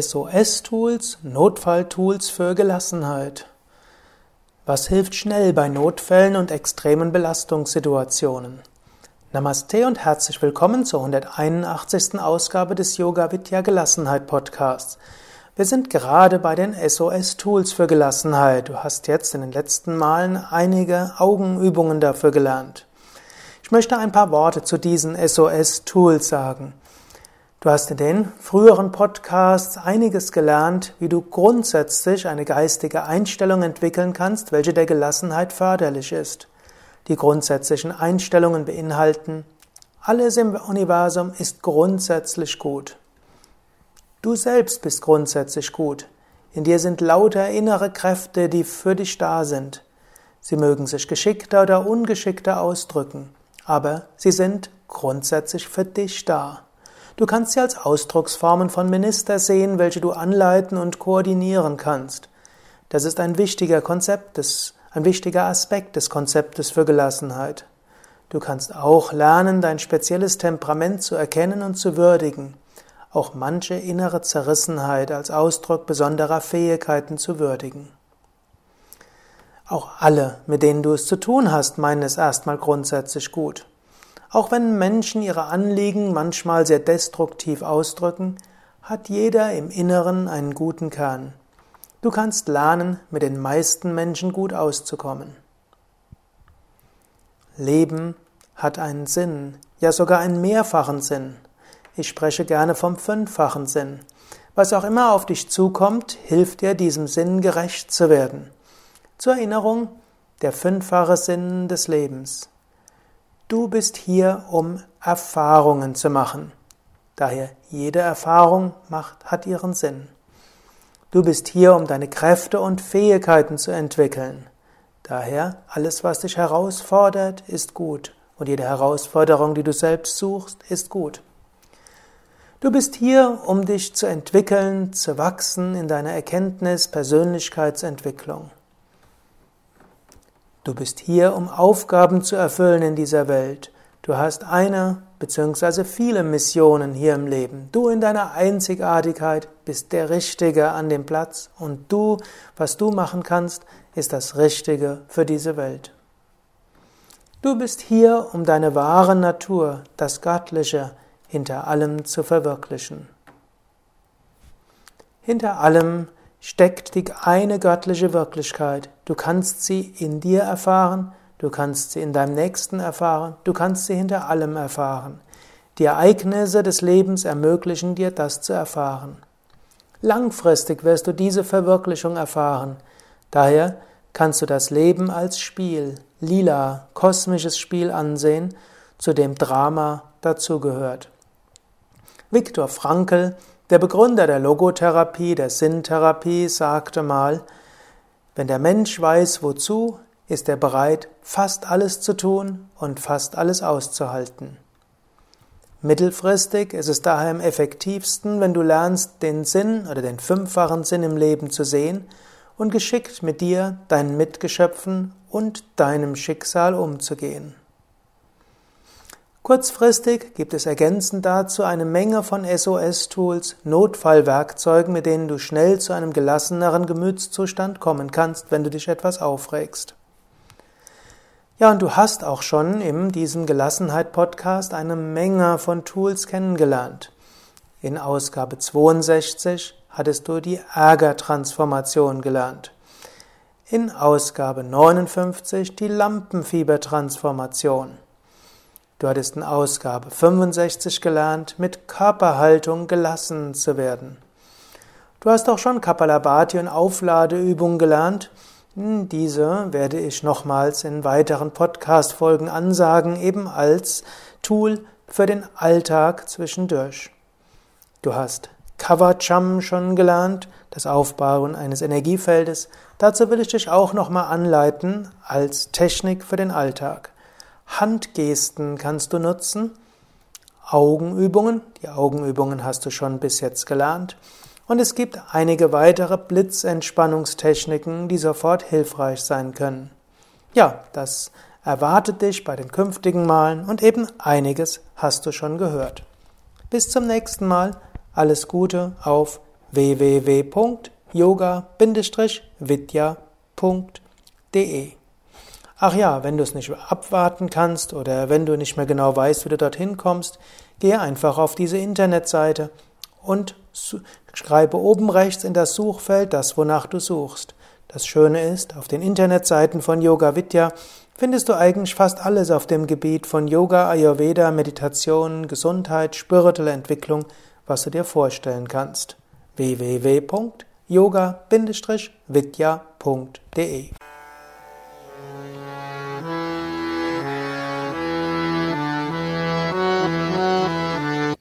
SOS-Tools, Notfalltools für Gelassenheit. Was hilft schnell bei Notfällen und extremen Belastungssituationen? Namaste und herzlich willkommen zur 181. Ausgabe des Yoga Vidya Gelassenheit Podcasts. Wir sind gerade bei den SOS-Tools für Gelassenheit. Du hast jetzt in den letzten Malen einige Augenübungen dafür gelernt. Ich möchte ein paar Worte zu diesen SOS-Tools sagen. Du hast in den früheren Podcasts einiges gelernt, wie du grundsätzlich eine geistige Einstellung entwickeln kannst, welche der Gelassenheit förderlich ist. Die grundsätzlichen Einstellungen beinhalten, alles im Universum ist grundsätzlich gut. Du selbst bist grundsätzlich gut. In dir sind lauter innere Kräfte, die für dich da sind. Sie mögen sich geschickter oder ungeschickter ausdrücken, aber sie sind grundsätzlich für dich da. Du kannst sie als Ausdrucksformen von Minister sehen, welche du anleiten und koordinieren kannst. Das ist ein wichtiger Konzept, des, ein wichtiger Aspekt des Konzeptes für Gelassenheit. Du kannst auch lernen, dein spezielles Temperament zu erkennen und zu würdigen, auch manche innere Zerrissenheit als Ausdruck besonderer Fähigkeiten zu würdigen. Auch alle, mit denen du es zu tun hast, meinen es erstmal grundsätzlich gut. Auch wenn Menschen ihre Anliegen manchmal sehr destruktiv ausdrücken, hat jeder im Inneren einen guten Kern. Du kannst lernen, mit den meisten Menschen gut auszukommen. Leben hat einen Sinn, ja sogar einen mehrfachen Sinn. Ich spreche gerne vom fünffachen Sinn. Was auch immer auf dich zukommt, hilft dir, diesem Sinn gerecht zu werden. Zur Erinnerung, der fünffache Sinn des Lebens. Du bist hier, um Erfahrungen zu machen. Daher jede Erfahrung macht, hat ihren Sinn. Du bist hier, um deine Kräfte und Fähigkeiten zu entwickeln. Daher alles, was dich herausfordert, ist gut. Und jede Herausforderung, die du selbst suchst, ist gut. Du bist hier, um dich zu entwickeln, zu wachsen in deiner Erkenntnis, Persönlichkeitsentwicklung. Du bist hier, um Aufgaben zu erfüllen in dieser Welt. Du hast eine bzw. viele Missionen hier im Leben. Du in deiner Einzigartigkeit bist der Richtige an dem Platz und du, was du machen kannst, ist das Richtige für diese Welt. Du bist hier, um deine wahre Natur, das Göttliche, hinter allem zu verwirklichen. Hinter allem steckt die eine göttliche Wirklichkeit. Du kannst sie in dir erfahren, du kannst sie in deinem Nächsten erfahren, du kannst sie hinter allem erfahren. Die Ereignisse des Lebens ermöglichen dir, das zu erfahren. Langfristig wirst du diese Verwirklichung erfahren. Daher kannst du das Leben als Spiel, lila, kosmisches Spiel ansehen, zu dem Drama dazugehört. Viktor Frankl der Begründer der Logotherapie, der Sinntherapie, sagte mal, wenn der Mensch weiß, wozu, ist er bereit, fast alles zu tun und fast alles auszuhalten. Mittelfristig ist es daher am effektivsten, wenn du lernst, den Sinn oder den fünffachen Sinn im Leben zu sehen und geschickt mit dir, deinen Mitgeschöpfen und deinem Schicksal umzugehen. Kurzfristig gibt es ergänzend dazu eine Menge von SOS-Tools, Notfallwerkzeugen, mit denen du schnell zu einem gelasseneren Gemütszustand kommen kannst, wenn du dich etwas aufregst. Ja, und du hast auch schon in diesem Gelassenheit-Podcast eine Menge von Tools kennengelernt. In Ausgabe 62 hattest du die Ärgertransformation gelernt. In Ausgabe 59 die Lampenfiebertransformation. Du hattest in Ausgabe 65 gelernt, mit Körperhaltung gelassen zu werden. Du hast auch schon Kapalabhati und Aufladeübungen gelernt. Hm, diese werde ich nochmals in weiteren Podcast-Folgen ansagen, eben als Tool für den Alltag zwischendurch. Du hast Kavacham schon gelernt, das Aufbauen eines Energiefeldes. Dazu will ich dich auch nochmal anleiten als Technik für den Alltag. Handgesten kannst du nutzen. Augenübungen, die Augenübungen hast du schon bis jetzt gelernt. Und es gibt einige weitere Blitzentspannungstechniken, die sofort hilfreich sein können. Ja, das erwartet dich bei den künftigen Malen und eben einiges hast du schon gehört. Bis zum nächsten Mal, alles Gute auf www.yoga-vidya.de. Ach ja, wenn du es nicht abwarten kannst oder wenn du nicht mehr genau weißt, wie du dorthin kommst, gehe einfach auf diese Internetseite und schreibe oben rechts in das Suchfeld das, wonach du suchst. Das Schöne ist, auf den Internetseiten von Yoga Vidya findest du eigentlich fast alles auf dem Gebiet von Yoga, Ayurveda, Meditation, Gesundheit, spirituelle Entwicklung, was du dir vorstellen kannst. www.yoga-vidya.de